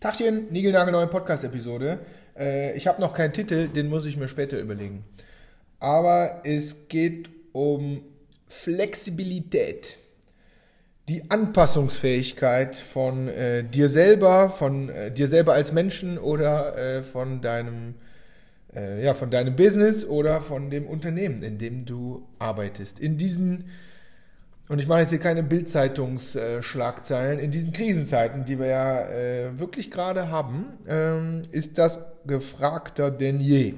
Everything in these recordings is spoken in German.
Tachchen, neue Podcast-Episode. Äh, ich habe noch keinen Titel, den muss ich mir später überlegen. Aber es geht um Flexibilität. Die Anpassungsfähigkeit von äh, dir selber, von äh, dir selber als Menschen oder äh, von deinem äh, ja, von deinem Business oder von dem Unternehmen, in dem du arbeitest. In diesen und ich mache jetzt hier keine Bildzeitungsschlagzeilen. In diesen Krisenzeiten, die wir ja äh, wirklich gerade haben, ähm, ist das gefragter denn je.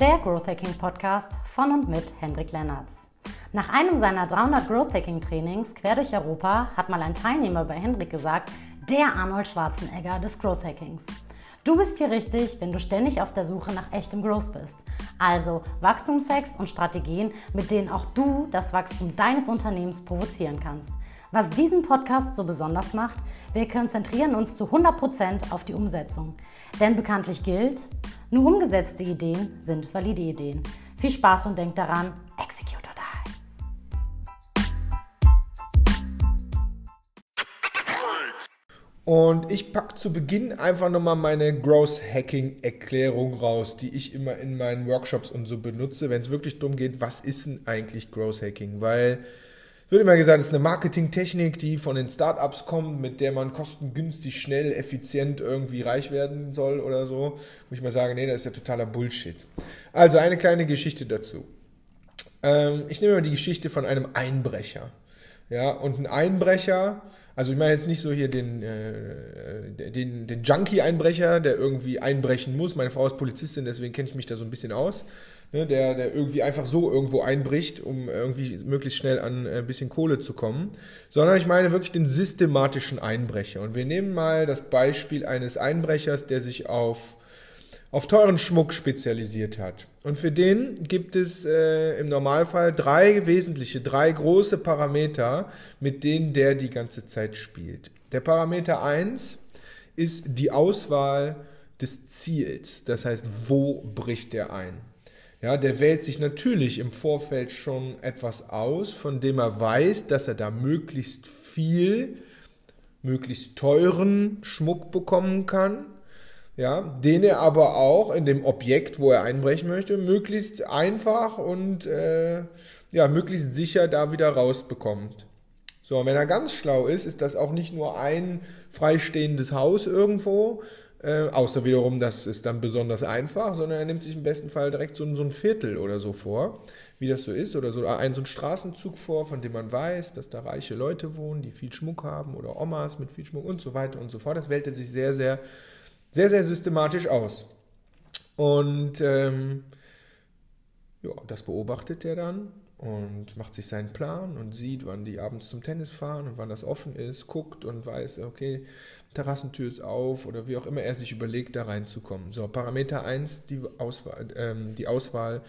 Der Growth Hacking Podcast von und mit Hendrik Lennertz. Nach einem seiner 300 Growth Hacking Trainings quer durch Europa hat mal ein Teilnehmer bei Hendrik gesagt, der Arnold Schwarzenegger des Growth Hackings. Du bist hier richtig, wenn du ständig auf der Suche nach echtem Growth bist. Also Wachstumshacks und Strategien, mit denen auch du das Wachstum deines Unternehmens provozieren kannst. Was diesen Podcast so besonders macht, wir konzentrieren uns zu 100% auf die Umsetzung. Denn bekanntlich gilt, nur umgesetzte Ideen sind valide Ideen. Viel Spaß und denk daran, execute Und ich packe zu Beginn einfach nochmal meine Growth Hacking Erklärung raus, die ich immer in meinen Workshops und so benutze, wenn es wirklich darum geht, was ist denn eigentlich Growth Hacking? Weil es wird immer gesagt, es ist eine Marketingtechnik, die von den Startups kommt, mit der man kostengünstig, schnell, effizient irgendwie reich werden soll oder so. Wo ich mal sage, nee, das ist ja totaler Bullshit. Also eine kleine Geschichte dazu. Ähm, ich nehme mal die Geschichte von einem Einbrecher. Ja, und ein Einbrecher also ich meine jetzt nicht so hier den, äh, den, den Junkie-Einbrecher, der irgendwie einbrechen muss. Meine Frau ist Polizistin, deswegen kenne ich mich da so ein bisschen aus. Ne, der, der irgendwie einfach so irgendwo einbricht, um irgendwie möglichst schnell an ein bisschen Kohle zu kommen. Sondern ich meine wirklich den systematischen Einbrecher. Und wir nehmen mal das Beispiel eines Einbrechers, der sich auf auf teuren Schmuck spezialisiert hat. Und für den gibt es äh, im Normalfall drei wesentliche, drei große Parameter, mit denen der die ganze Zeit spielt. Der Parameter 1 ist die Auswahl des Ziels, das heißt, wo bricht der ein? Ja, der wählt sich natürlich im Vorfeld schon etwas aus, von dem er weiß, dass er da möglichst viel, möglichst teuren Schmuck bekommen kann ja, den er aber auch in dem Objekt, wo er einbrechen möchte, möglichst einfach und äh, ja, möglichst sicher da wieder rausbekommt. So, und wenn er ganz schlau ist, ist das auch nicht nur ein freistehendes Haus irgendwo, äh, außer wiederum, das ist dann besonders einfach, sondern er nimmt sich im besten Fall direkt so, so ein Viertel oder so vor, wie das so ist, oder so ein so ein Straßenzug vor, von dem man weiß, dass da reiche Leute wohnen, die viel Schmuck haben oder Omas mit viel Schmuck und so weiter und so fort. Das wählt er sich sehr, sehr sehr, sehr systematisch aus. Und ähm, ja, das beobachtet er dann und macht sich seinen Plan und sieht, wann die abends zum Tennis fahren und wann das offen ist, guckt und weiß, okay, Terrassentür ist auf oder wie auch immer er sich überlegt, da reinzukommen. So, Parameter 1, die Auswahl, ähm, die Auswahl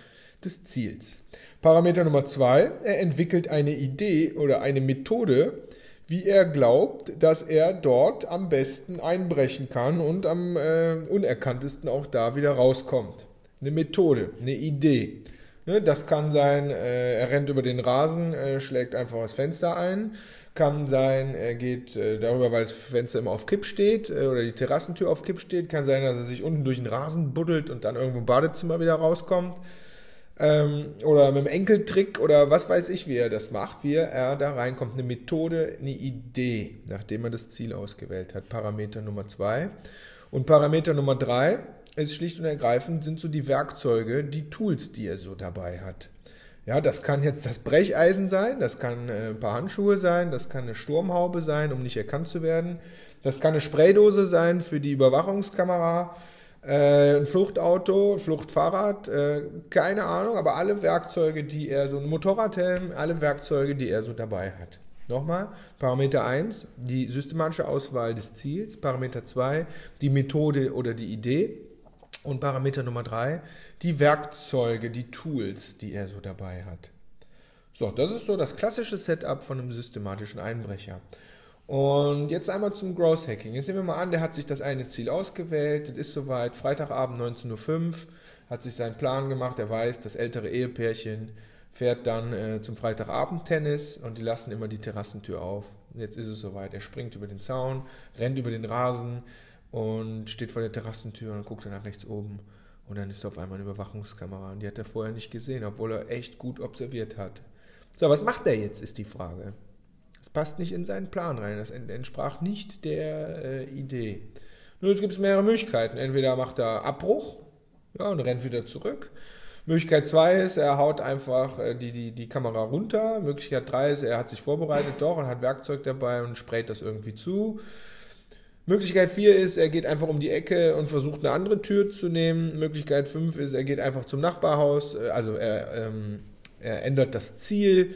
des Ziels. Parameter Nummer 2, er entwickelt eine Idee oder eine Methode, wie er glaubt, dass er dort am besten einbrechen kann und am äh, unerkanntesten auch da wieder rauskommt. Eine Methode, eine Idee. Ne, das kann sein, äh, er rennt über den Rasen, äh, schlägt einfach das Fenster ein. Kann sein, er geht äh, darüber, weil das Fenster immer auf Kipp steht äh, oder die Terrassentür auf Kipp steht. Kann sein, dass er sich unten durch den Rasen buddelt und dann irgendwo im Badezimmer wieder rauskommt ähm, oder mit dem Enkeltrick oder was weiß ich, wie er das macht, wie er da reinkommt. Eine Methode, eine Idee, nachdem er das Ziel ausgewählt hat. Parameter Nummer zwei. Und Parameter Nummer drei ist schlicht und ergreifend, sind so die Werkzeuge, die Tools, die er so dabei hat. Ja, das kann jetzt das Brecheisen sein, das kann äh, ein paar Handschuhe sein, das kann eine Sturmhaube sein, um nicht erkannt zu werden. Das kann eine Spraydose sein für die Überwachungskamera äh, ein Fluchtauto, Fluchtfahrrad, äh, keine Ahnung, aber alle Werkzeuge, die er, so ein Motorradhelm, alle Werkzeuge, die er so dabei hat. Nochmal, Parameter 1, die systematische Auswahl des Ziels, Parameter 2, die Methode oder die Idee und Parameter Nummer 3, die Werkzeuge, die Tools, die er so dabei hat. So, das ist so das klassische Setup von einem systematischen Einbrecher. Und jetzt einmal zum Growth Hacking. Jetzt nehmen wir mal an, der hat sich das eine Ziel ausgewählt, das ist soweit, Freitagabend 19.05 Uhr, hat sich seinen Plan gemacht, er weiß, das ältere Ehepärchen fährt dann äh, zum Freitagabend-Tennis und die lassen immer die Terrassentür auf. Jetzt ist es soweit. Er springt über den Zaun, rennt über den Rasen und steht vor der Terrassentür und guckt dann nach rechts oben. Und dann ist auf einmal eine Überwachungskamera und die hat er vorher nicht gesehen, obwohl er echt gut observiert hat. So, was macht er jetzt, ist die Frage. Das passt nicht in seinen Plan rein. Das entsprach nicht der äh, Idee. Nun, es gibt mehrere Möglichkeiten. Entweder macht er Abbruch ja, und rennt wieder zurück. Möglichkeit 2 ist, er haut einfach äh, die, die, die Kamera runter. Möglichkeit 3 ist, er hat sich vorbereitet doch und hat Werkzeug dabei und sprayt das irgendwie zu. Möglichkeit 4 ist, er geht einfach um die Ecke und versucht eine andere Tür zu nehmen. Möglichkeit 5 ist, er geht einfach zum Nachbarhaus, äh, also er, ähm, er ändert das Ziel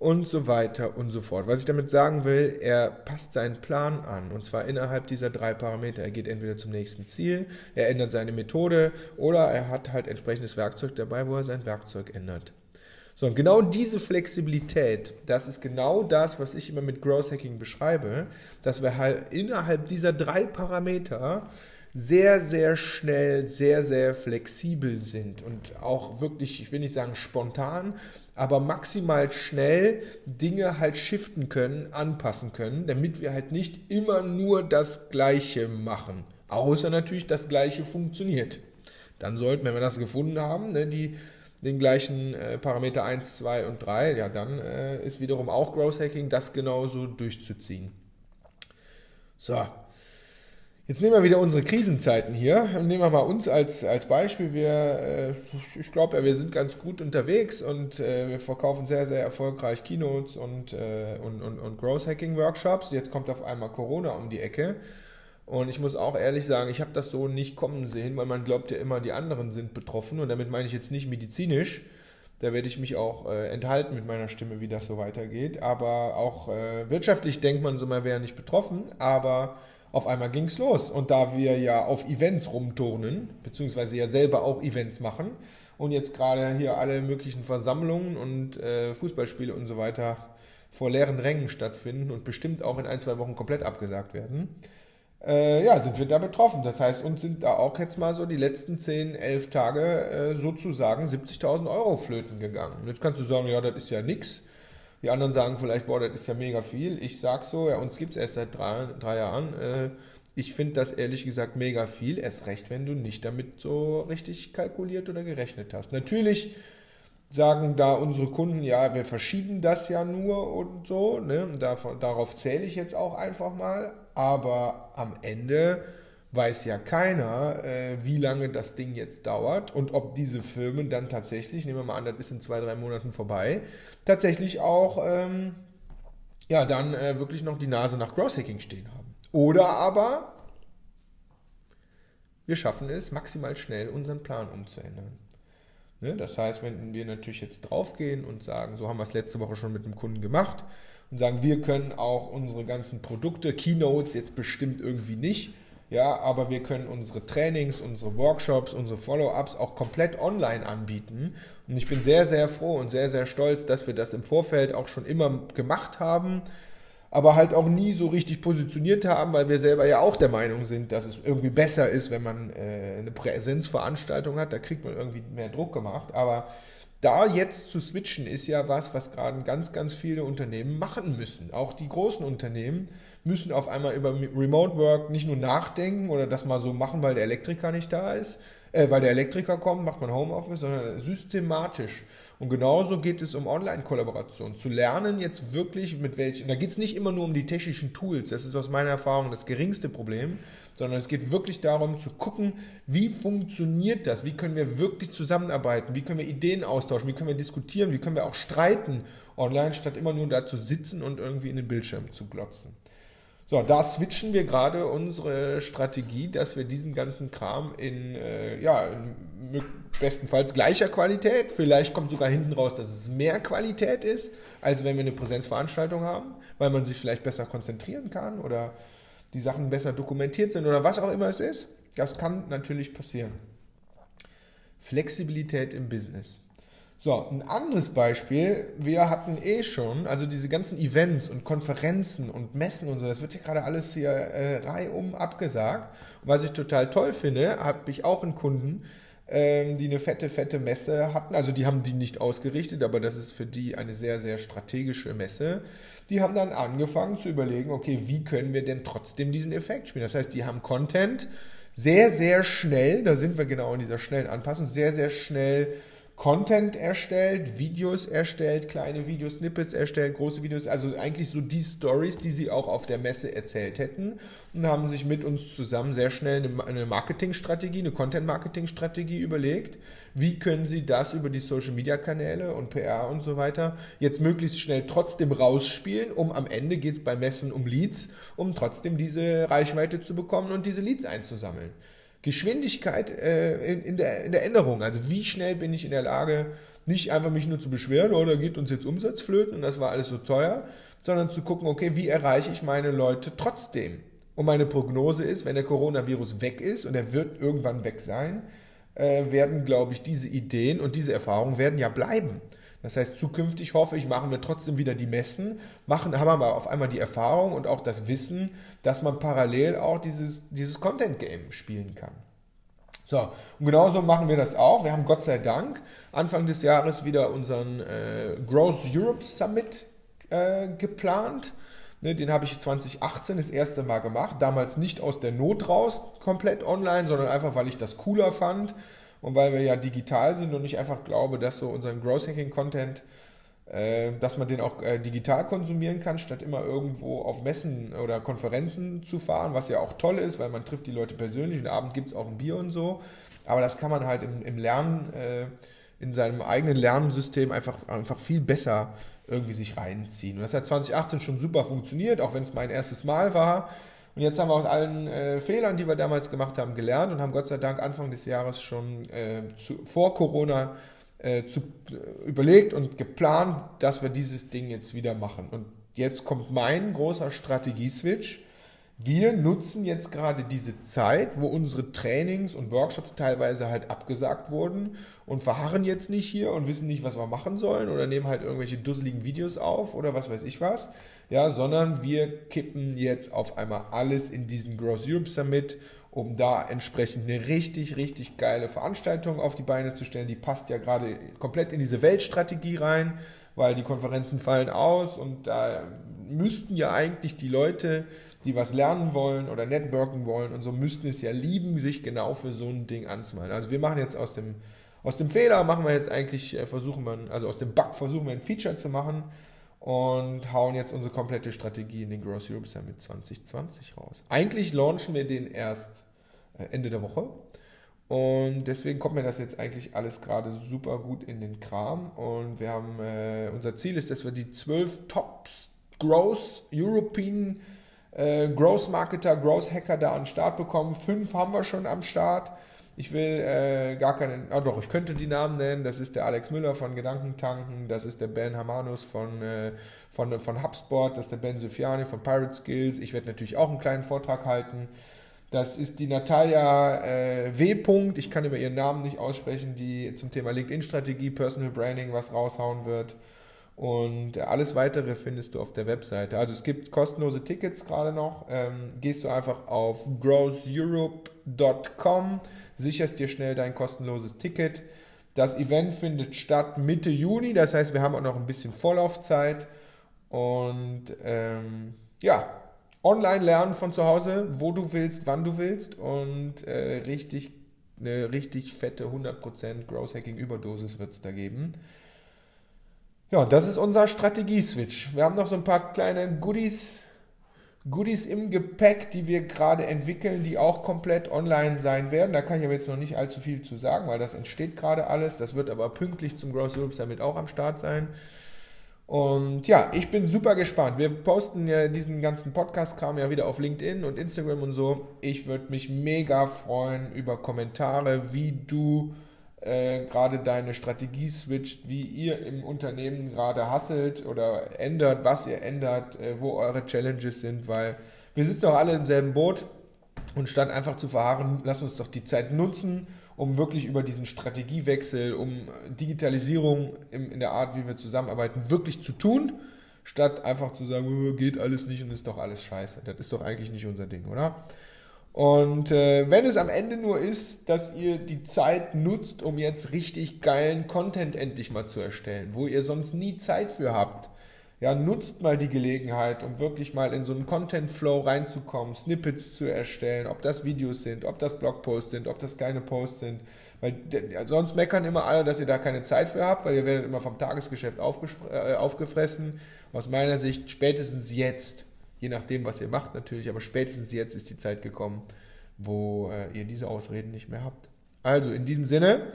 und so weiter und so fort. Was ich damit sagen will, er passt seinen Plan an und zwar innerhalb dieser drei Parameter. Er geht entweder zum nächsten Ziel, er ändert seine Methode oder er hat halt entsprechendes Werkzeug dabei, wo er sein Werkzeug ändert. So, und genau diese Flexibilität, das ist genau das, was ich immer mit Growth Hacking beschreibe, dass wir halt innerhalb dieser drei Parameter sehr, sehr schnell, sehr, sehr flexibel sind und auch wirklich, ich will nicht sagen spontan, aber maximal schnell Dinge halt shiften können, anpassen können, damit wir halt nicht immer nur das Gleiche machen. Außer natürlich das Gleiche funktioniert. Dann sollten, wenn wir das gefunden haben, ne, die, den gleichen äh, Parameter 1, 2 und 3, ja, dann äh, ist wiederum auch Growth Hacking, das genauso durchzuziehen. So, Jetzt nehmen wir wieder unsere Krisenzeiten hier nehmen wir mal uns als, als Beispiel. Wir, äh, ich glaube ja, wir sind ganz gut unterwegs und äh, wir verkaufen sehr, sehr erfolgreich Keynotes und, äh, und, und, und Growth Hacking Workshops. Jetzt kommt auf einmal Corona um die Ecke. Und ich muss auch ehrlich sagen, ich habe das so nicht kommen sehen, weil man glaubt ja immer, die anderen sind betroffen. Und damit meine ich jetzt nicht medizinisch. Da werde ich mich auch äh, enthalten mit meiner Stimme, wie das so weitergeht. Aber auch äh, wirtschaftlich denkt man so, man wäre nicht betroffen. Aber auf einmal ging es los. Und da wir ja auf Events rumturnen, beziehungsweise ja selber auch Events machen und jetzt gerade hier alle möglichen Versammlungen und äh, Fußballspiele und so weiter vor leeren Rängen stattfinden und bestimmt auch in ein, zwei Wochen komplett abgesagt werden, äh, ja, sind wir da betroffen. Das heißt, uns sind da auch jetzt mal so die letzten 10, 11 Tage äh, sozusagen 70.000 Euro flöten gegangen. Und jetzt kannst du sagen, ja, das ist ja nichts. Die anderen sagen vielleicht, boah, das ist ja mega viel. Ich sag so, ja, uns gibt es erst seit drei, drei Jahren. Äh, ich finde das ehrlich gesagt mega viel. Erst recht, wenn du nicht damit so richtig kalkuliert oder gerechnet hast. Natürlich sagen da unsere Kunden, ja, wir verschieben das ja nur und so. Ne? Davon, darauf zähle ich jetzt auch einfach mal. Aber am Ende weiß ja keiner, äh, wie lange das Ding jetzt dauert und ob diese Firmen dann tatsächlich, nehmen wir mal an, das ist in zwei, drei Monaten vorbei, tatsächlich auch ähm, ja, dann äh, wirklich noch die Nase nach Growth-Hacking stehen haben. Oder aber wir schaffen es, maximal schnell unseren Plan umzuändern. Ne? Das heißt, wenn wir natürlich jetzt draufgehen und sagen, so haben wir es letzte Woche schon mit dem Kunden gemacht und sagen, wir können auch unsere ganzen Produkte, Keynotes jetzt bestimmt irgendwie nicht, ja, aber wir können unsere Trainings, unsere Workshops, unsere Follow-ups auch komplett online anbieten. Und ich bin sehr, sehr froh und sehr, sehr stolz, dass wir das im Vorfeld auch schon immer gemacht haben, aber halt auch nie so richtig positioniert haben, weil wir selber ja auch der Meinung sind, dass es irgendwie besser ist, wenn man äh, eine Präsenzveranstaltung hat. Da kriegt man irgendwie mehr Druck gemacht. Aber da jetzt zu switchen ist ja was, was gerade ganz, ganz viele Unternehmen machen müssen. Auch die großen Unternehmen müssen auf einmal über Remote Work nicht nur nachdenken oder das mal so machen, weil der Elektriker nicht da ist, äh, weil der Elektriker kommt, macht man Homeoffice, sondern systematisch. Und genauso geht es um Online-Kollaboration. Zu lernen jetzt wirklich mit welchen, da geht es nicht immer nur um die technischen Tools, das ist aus meiner Erfahrung das geringste Problem, sondern es geht wirklich darum zu gucken, wie funktioniert das, wie können wir wirklich zusammenarbeiten, wie können wir Ideen austauschen, wie können wir diskutieren, wie können wir auch streiten online, statt immer nur da zu sitzen und irgendwie in den Bildschirm zu glotzen. So, da switchen wir gerade unsere Strategie, dass wir diesen ganzen Kram in, äh, ja, in bestenfalls gleicher Qualität, vielleicht kommt sogar hinten raus, dass es mehr Qualität ist, als wenn wir eine Präsenzveranstaltung haben, weil man sich vielleicht besser konzentrieren kann oder die Sachen besser dokumentiert sind oder was auch immer es ist. Das kann natürlich passieren. Flexibilität im Business. So, ein anderes Beispiel, wir hatten eh schon, also diese ganzen Events und Konferenzen und Messen und so, das wird hier gerade alles hier äh, reihum abgesagt. Und was ich total toll finde, habe ich auch einen Kunden, ähm, die eine fette, fette Messe hatten. Also die haben die nicht ausgerichtet, aber das ist für die eine sehr, sehr strategische Messe. Die haben dann angefangen zu überlegen, okay, wie können wir denn trotzdem diesen Effekt spielen? Das heißt, die haben Content sehr, sehr schnell, da sind wir genau in dieser schnellen Anpassung, sehr, sehr schnell Content erstellt, Videos erstellt, kleine Videos, Snippets erstellt, große Videos, also eigentlich so die Stories, die sie auch auf der Messe erzählt hätten und haben sich mit uns zusammen sehr schnell eine Marketingstrategie, eine Content-Marketing-Strategie überlegt. Wie können sie das über die Social-Media-Kanäle und PR und so weiter jetzt möglichst schnell trotzdem rausspielen, um am Ende geht es bei Messen um Leads, um trotzdem diese Reichweite zu bekommen und diese Leads einzusammeln. Geschwindigkeit äh, in, in, der, in der Änderung. Also wie schnell bin ich in der Lage, nicht einfach mich nur zu beschweren, oder geht uns jetzt Umsatz flöten und das war alles so teuer, sondern zu gucken, okay, wie erreiche ich meine Leute trotzdem? Und meine Prognose ist, wenn der Coronavirus weg ist und er wird irgendwann weg sein, äh, werden, glaube ich, diese Ideen und diese Erfahrungen werden ja bleiben. Das heißt, zukünftig hoffe ich, machen wir trotzdem wieder die Messen, machen, haben aber auf einmal die Erfahrung und auch das Wissen, dass man parallel auch dieses, dieses Content-Game spielen kann. So, und genauso machen wir das auch. Wir haben Gott sei Dank Anfang des Jahres wieder unseren äh, Growth Europe Summit äh, geplant. Ne, den habe ich 2018 das erste Mal gemacht. Damals nicht aus der Not raus, komplett online, sondern einfach, weil ich das cooler fand und weil wir ja digital sind und ich einfach glaube, dass so unseren Growth Hacking Content, äh, dass man den auch äh, digital konsumieren kann, statt immer irgendwo auf Messen oder Konferenzen zu fahren, was ja auch toll ist, weil man trifft die Leute persönlich und abend gibt es auch ein Bier und so. Aber das kann man halt im, im Lernen, äh, in seinem eigenen Lernsystem einfach, einfach viel besser irgendwie sich reinziehen. Und das hat 2018 schon super funktioniert, auch wenn es mein erstes Mal war. Und jetzt haben wir aus allen äh, Fehlern, die wir damals gemacht haben, gelernt und haben Gott sei Dank Anfang des Jahres schon äh, zu, vor Corona äh, zu, äh, überlegt und geplant, dass wir dieses Ding jetzt wieder machen. Und jetzt kommt mein großer Strategieswitch. Wir nutzen jetzt gerade diese Zeit, wo unsere Trainings und Workshops teilweise halt abgesagt wurden und verharren jetzt nicht hier und wissen nicht, was wir machen sollen oder nehmen halt irgendwelche dusseligen Videos auf oder was weiß ich was, ja, sondern wir kippen jetzt auf einmal alles in diesen Gross Europe Summit, um da entsprechend eine richtig, richtig geile Veranstaltung auf die Beine zu stellen. Die passt ja gerade komplett in diese Weltstrategie rein, weil die Konferenzen fallen aus und da müssten ja eigentlich die Leute, die was lernen wollen oder networken wollen und so, müssten es ja lieben, sich genau für so ein Ding anzumalen. Also wir machen jetzt aus dem, aus dem Fehler, machen wir jetzt eigentlich, äh, versuchen wir, also aus dem Bug versuchen wir ein Feature zu machen, und hauen jetzt unsere komplette Strategie in den Gross Europe Summit 2020 raus. Eigentlich launchen wir den erst äh, Ende der Woche. Und deswegen kommt mir das jetzt eigentlich alles gerade super gut in den Kram. Und wir haben, äh, unser Ziel ist, dass wir die zwölf Top Growth European äh, Growth Marketer, Growth Hacker da an den Start bekommen. Fünf haben wir schon am Start. Ich will äh, gar keinen, ah doch, ich könnte die Namen nennen. Das ist der Alex Müller von Gedankentanken, das ist der Ben Hamanus von, äh, von, von HubSpot, das ist der Ben Sofiani von Pirate Skills. Ich werde natürlich auch einen kleinen Vortrag halten. Das ist die Natalia äh, W. Ich kann über ihren Namen nicht aussprechen, die zum Thema LinkedIn-Strategie, Personal Branding was raushauen wird. Und alles weitere findest du auf der Webseite. Also es gibt kostenlose Tickets gerade noch. Ähm, gehst du einfach auf growtheurope.com, sicherst dir schnell dein kostenloses Ticket. Das Event findet statt Mitte Juni, das heißt, wir haben auch noch ein bisschen Vorlaufzeit. Und ähm, ja, online lernen von zu Hause, wo du willst, wann du willst und äh, richtig, eine richtig fette 100% Growth Hacking Überdosis wird es da geben. Ja, das ist unser Strategie-Switch. Wir haben noch so ein paar kleine Goodies, Goodies im Gepäck, die wir gerade entwickeln, die auch komplett online sein werden. Da kann ich aber jetzt noch nicht allzu viel zu sagen, weil das entsteht gerade alles. Das wird aber pünktlich zum Growth Europe Summit auch am Start sein. Und ja, ich bin super gespannt. Wir posten ja diesen ganzen Podcast-Kram ja wieder auf LinkedIn und Instagram und so. Ich würde mich mega freuen über Kommentare, wie du äh, gerade deine Strategie switcht, wie ihr im Unternehmen gerade hasselt oder ändert, was ihr ändert, äh, wo eure Challenges sind, weil wir sitzen doch alle im selben Boot und statt einfach zu verharren, lasst uns doch die Zeit nutzen, um wirklich über diesen Strategiewechsel, um Digitalisierung in, in der Art, wie wir zusammenarbeiten, wirklich zu tun, statt einfach zu sagen, oh, geht alles nicht und ist doch alles scheiße. Das ist doch eigentlich nicht unser Ding, oder? Und äh, wenn es am Ende nur ist, dass ihr die Zeit nutzt, um jetzt richtig geilen Content endlich mal zu erstellen, wo ihr sonst nie Zeit für habt, ja, nutzt mal die Gelegenheit, um wirklich mal in so einen Content-Flow reinzukommen, Snippets zu erstellen, ob das Videos sind, ob das Blogposts sind, ob das kleine Posts sind. Weil sonst meckern immer alle, dass ihr da keine Zeit für habt, weil ihr werdet immer vom Tagesgeschäft äh, aufgefressen. Aus meiner Sicht spätestens jetzt, je nachdem, was ihr macht natürlich, aber spätestens jetzt ist die Zeit gekommen, wo äh, ihr diese Ausreden nicht mehr habt. Also in diesem Sinne,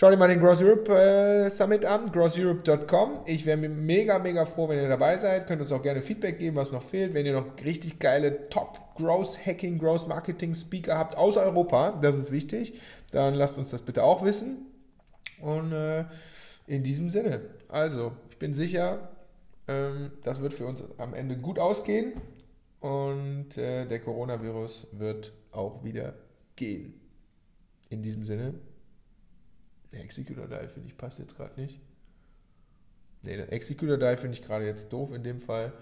Schau dir mal den Gross Europe äh, Summit an, grosseurope.com. Ich wäre mega, mega froh, wenn ihr dabei seid. Könnt uns auch gerne Feedback geben, was noch fehlt. Wenn ihr noch richtig geile Top Growth Hacking, Growth Marketing Speaker habt aus Europa, das ist wichtig, dann lasst uns das bitte auch wissen. Und äh, in diesem Sinne, also, ich bin sicher, das wird für uns am Ende gut ausgehen und äh, der Coronavirus wird auch wieder gehen. In diesem Sinne, der Executor Die finde ich passt jetzt gerade nicht. Ne, der Executor Die finde ich gerade jetzt doof in dem Fall.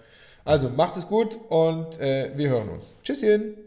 Also macht es gut und äh, wir hören uns. Tschüsschen!